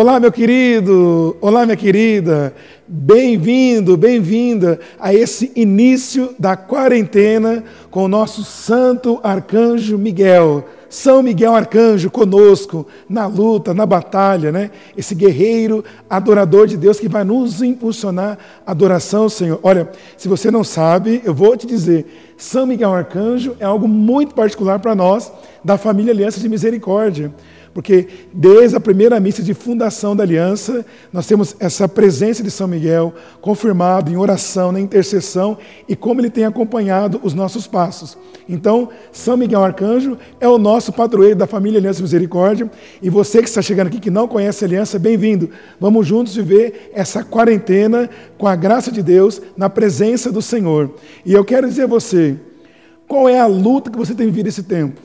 Olá, meu querido, olá, minha querida, bem-vindo, bem-vinda a esse início da quarentena com o nosso Santo Arcanjo Miguel. São Miguel Arcanjo conosco na luta, na batalha, né? Esse guerreiro adorador de Deus que vai nos impulsionar a adoração ao Senhor. Olha, se você não sabe, eu vou te dizer, São Miguel Arcanjo é algo muito particular para nós da família Aliança de Misericórdia. Porque desde a primeira missa de fundação da aliança, nós temos essa presença de São Miguel confirmado em oração, na intercessão e como ele tem acompanhado os nossos passos. Então, São Miguel Arcanjo é o nosso padroeiro da família Aliança Misericórdia. E você que está chegando aqui que não conhece a aliança, bem-vindo. Vamos juntos viver essa quarentena com a graça de Deus, na presença do Senhor. E eu quero dizer a você, qual é a luta que você tem vivido esse tempo?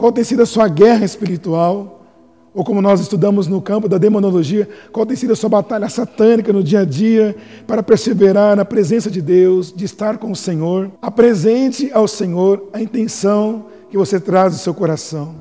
Qual tem sido a sua guerra espiritual? Ou como nós estudamos no campo da demonologia, qual tem sido a sua batalha satânica no dia a dia para perseverar na presença de Deus, de estar com o Senhor? Apresente ao Senhor a intenção que você traz do seu coração.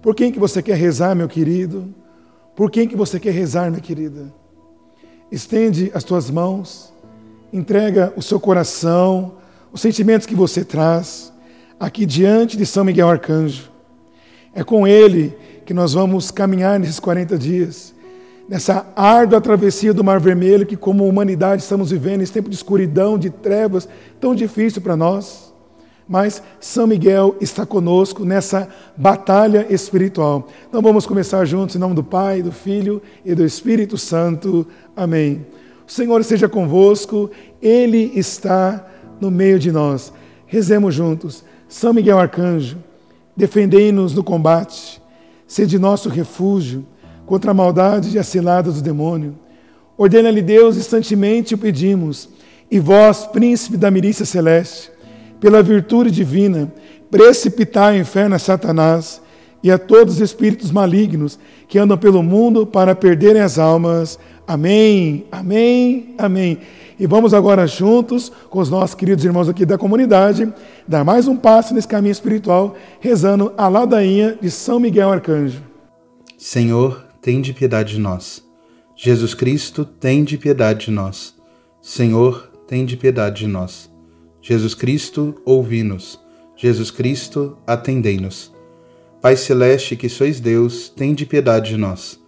Por quem que você quer rezar, meu querido? Por quem que você quer rezar, minha querida? Estende as tuas mãos, entrega o seu coração, os sentimentos que você traz aqui diante de São Miguel Arcanjo. É com ele que nós vamos caminhar nesses 40 dias, nessa árdua travessia do Mar Vermelho que, como humanidade, estamos vivendo esse tempo de escuridão, de trevas, tão difícil para nós. Mas São Miguel está conosco nessa batalha espiritual. Então vamos começar juntos em nome do Pai, do Filho e do Espírito Santo. Amém. O Senhor esteja convosco, Ele está no meio de nós. Rezemos juntos. São Miguel Arcanjo, defendei-nos no combate, sede nosso refúgio contra a maldade e a cilada do demônio. Ordena-lhe Deus, instantemente o pedimos, e vós, príncipe da milícia celeste, pela virtude divina, precipitai o inferno a Satanás e a todos os espíritos malignos que andam pelo mundo para perderem as almas. Amém, amém, amém. E vamos agora juntos, com os nossos queridos irmãos aqui da comunidade, dar mais um passo nesse caminho espiritual, rezando a ladainha de São Miguel Arcanjo. Senhor, tem de piedade de nós. Jesus Cristo, tem de piedade de nós. Senhor, tem de piedade de nós. Jesus Cristo, ouvi-nos. Jesus Cristo, atendei-nos. Pai Celeste, que sois Deus, tem de piedade de nós.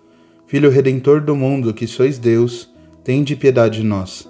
Filho Redentor do mundo, que sois Deus, tem de piedade de nós.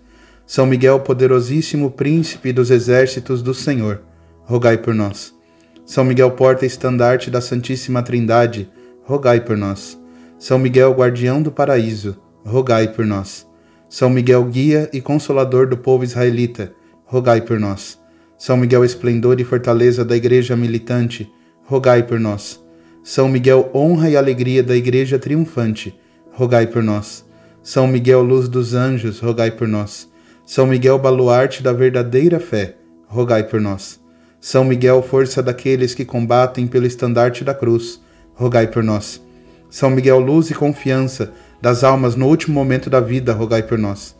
São Miguel, poderosíssimo príncipe dos exércitos do Senhor, rogai por nós. São Miguel, porta estandarte da Santíssima Trindade, rogai por nós. São Miguel, guardião do paraíso, rogai por nós. São Miguel, guia e consolador do povo israelita, rogai por nós. São Miguel, esplendor e fortaleza da igreja militante, rogai por nós. São Miguel, honra e alegria da igreja triunfante, rogai por nós. São Miguel, luz dos anjos, rogai por nós. São Miguel, baluarte da verdadeira fé, rogai por nós. São Miguel, força daqueles que combatem pelo estandarte da cruz, rogai por nós. São Miguel, luz e confiança das almas no último momento da vida, rogai por nós.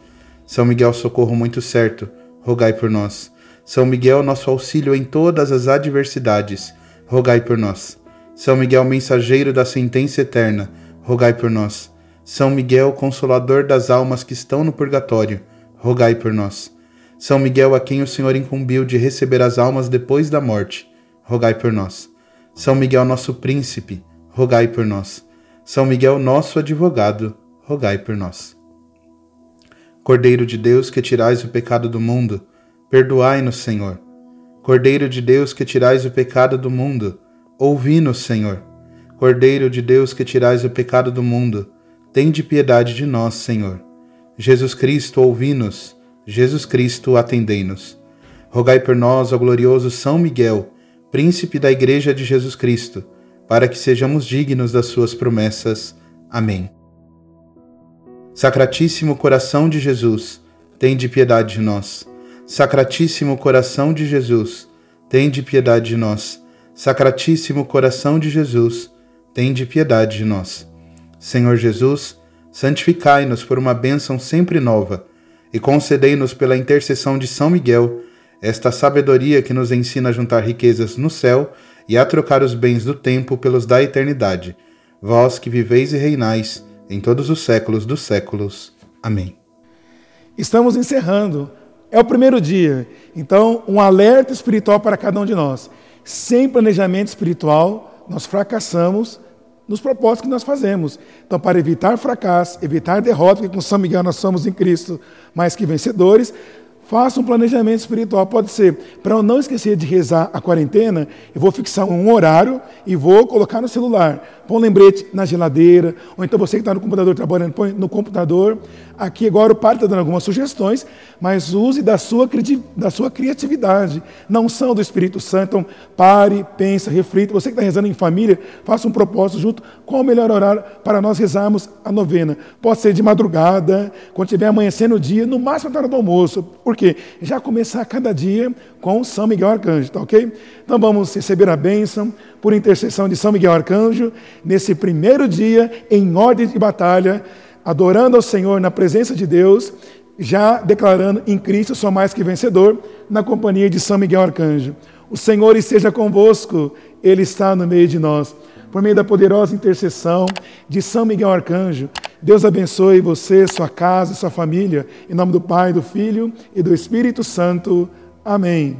São Miguel, socorro muito certo, rogai por nós. São Miguel, nosso auxílio em todas as adversidades, rogai por nós. São Miguel, mensageiro da sentença eterna, rogai por nós. São Miguel, consolador das almas que estão no purgatório, rogai por nós. São Miguel, a quem o Senhor incumbiu de receber as almas depois da morte, rogai por nós. São Miguel, nosso príncipe, rogai por nós. São Miguel, nosso advogado, rogai por nós. Cordeiro de Deus, que tirais o pecado do mundo, perdoai-nos, Senhor. Cordeiro de Deus, que tirais o pecado do mundo, ouvi-nos, Senhor. Cordeiro de Deus, que tirais o pecado do mundo, tende piedade de nós, Senhor. Jesus Cristo, ouvi-nos. Jesus Cristo, atendei-nos. Rogai por nós, ó glorioso São Miguel, príncipe da Igreja de Jesus Cristo, para que sejamos dignos das suas promessas. Amém. Sacratíssimo coração de Jesus, tem de piedade de nós. Sacratíssimo coração de Jesus, tem de piedade de nós. Sacratíssimo coração de Jesus, tem de piedade de nós. Senhor Jesus, santificai-nos por uma bênção sempre nova e concedei-nos pela intercessão de São Miguel esta sabedoria que nos ensina a juntar riquezas no céu e a trocar os bens do tempo pelos da eternidade. Vós que viveis e reinais em todos os séculos dos séculos. Amém. Estamos encerrando. É o primeiro dia. Então, um alerta espiritual para cada um de nós. Sem planejamento espiritual, nós fracassamos nos propósitos que nós fazemos. Então, para evitar fracasso, evitar derrota, porque com São Miguel nós somos em Cristo mais que vencedores, Faça um planejamento espiritual. Pode ser, para eu não esquecer de rezar a quarentena, eu vou fixar um horário e vou colocar no celular. Põe um lembrete na geladeira, ou então você que está no computador trabalhando, põe no computador. Aqui agora o padre está dando algumas sugestões, mas use da sua, da sua criatividade. Não são do Espírito Santo. Então, pare, pensa, reflita. Você que está rezando em família, faça um propósito junto. Qual o melhor horário para nós rezarmos a novena? Pode ser de madrugada, quando estiver amanhecendo o dia, no máximo na hora do almoço. Por Já começar cada dia com São Miguel Arcanjo, tá ok? Então vamos receber a bênção por intercessão de São Miguel Arcanjo, nesse primeiro dia em ordem de batalha, adorando ao Senhor na presença de Deus, já declarando em Cristo sou mais que vencedor, na companhia de São Miguel Arcanjo. O Senhor esteja convosco, Ele está no meio de nós. Por meio da poderosa intercessão de São Miguel Arcanjo, Deus abençoe você, sua casa, sua família. Em nome do Pai, do Filho e do Espírito Santo. Amém.